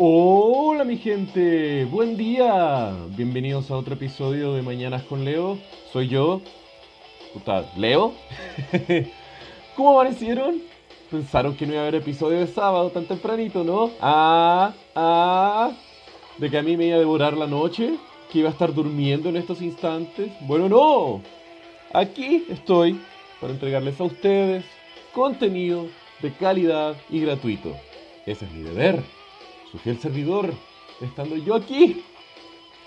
Hola mi gente, buen día. Bienvenidos a otro episodio de Mañanas con Leo. Soy yo, puta, Leo. ¿Cómo amanecieron? Pensaron que no iba a haber episodio de sábado tan tempranito, ¿no? Ah, ah, de que a mí me iba a devorar la noche, que iba a estar durmiendo en estos instantes. Bueno, no. Aquí estoy para entregarles a ustedes contenido de calidad y gratuito. Ese es mi deber su fiel servidor, estando yo aquí.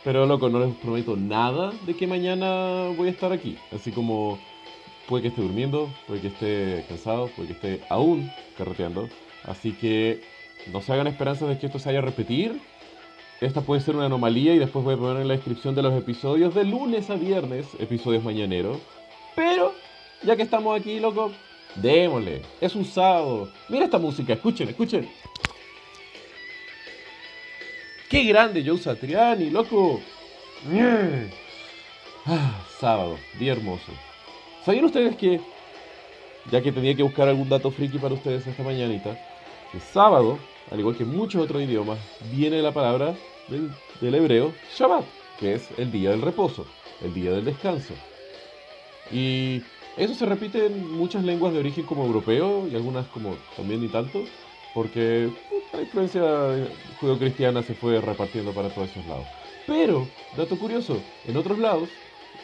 Pero loco, no les prometo nada de que mañana voy a estar aquí. Así como puede que esté durmiendo, puede que esté cansado, puede que esté aún carreteando. Así que no se hagan esperanzas de que esto se vaya a repetir. Esta puede ser una anomalía y después voy a poner en la descripción de los episodios de lunes a viernes, episodios mañaneros. Pero, ya que estamos aquí, loco, démosle. Es un sábado. Mira esta música, escuchen, escuchen. ¡Qué grande Joe Satriani, loco! Ah, sábado, día hermoso. ¿Sabían ustedes que, ya que tenía que buscar algún dato friki para ustedes esta mañanita, el sábado, al igual que muchos otros idiomas, viene la palabra del, del hebreo Shabbat, que es el día del reposo, el día del descanso. Y eso se repite en muchas lenguas de origen como europeo y algunas como también ni tanto porque la influencia judeocristiana se fue repartiendo para todos esos lados. Pero, dato curioso, en otros lados,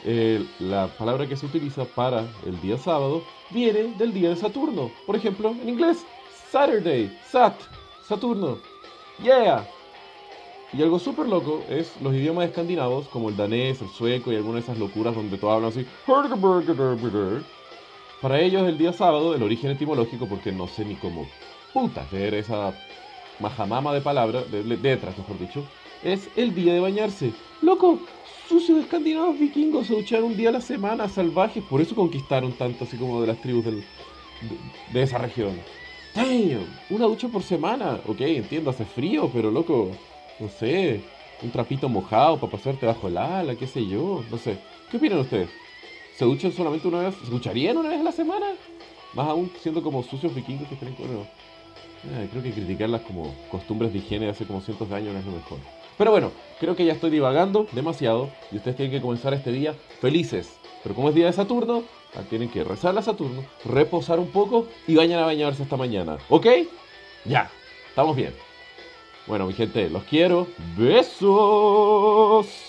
eh, la palabra que se utiliza para el día sábado viene del día de Saturno. Por ejemplo, en inglés, Saturday, Sat, Saturno. Yeah. Y algo súper loco es los idiomas escandinavos, como el danés, el sueco y algunas de esas locuras donde todos hablan así. Para ellos el día sábado, el origen etimológico, porque no sé ni cómo puta, leer esa majamama de palabras, de, letras mejor dicho, es el día de bañarse. Loco, sucios escandinavos vikingos se ducharon un día a la semana, salvajes, por eso conquistaron tanto así como de las tribus de, esa región. Damn, una ducha por semana. Ok, entiendo, hace frío, pero loco, no sé, un trapito mojado para pasarte bajo el ala, qué sé yo, no sé. ¿Qué opinan ustedes? ¿Se duchan solamente una vez? ¿Se ducharían una vez a la semana? Más aún siendo como sucios vikingos que que no. Eh, creo que criticarlas como costumbres de higiene de hace como cientos de años no es lo mejor. Pero bueno, creo que ya estoy divagando demasiado y ustedes tienen que comenzar este día felices. Pero como es día de Saturno, ah, tienen que rezarle a Saturno, reposar un poco y vayan a bañarse esta mañana. ¿Ok? Ya, estamos bien. Bueno, mi gente, los quiero. Besos.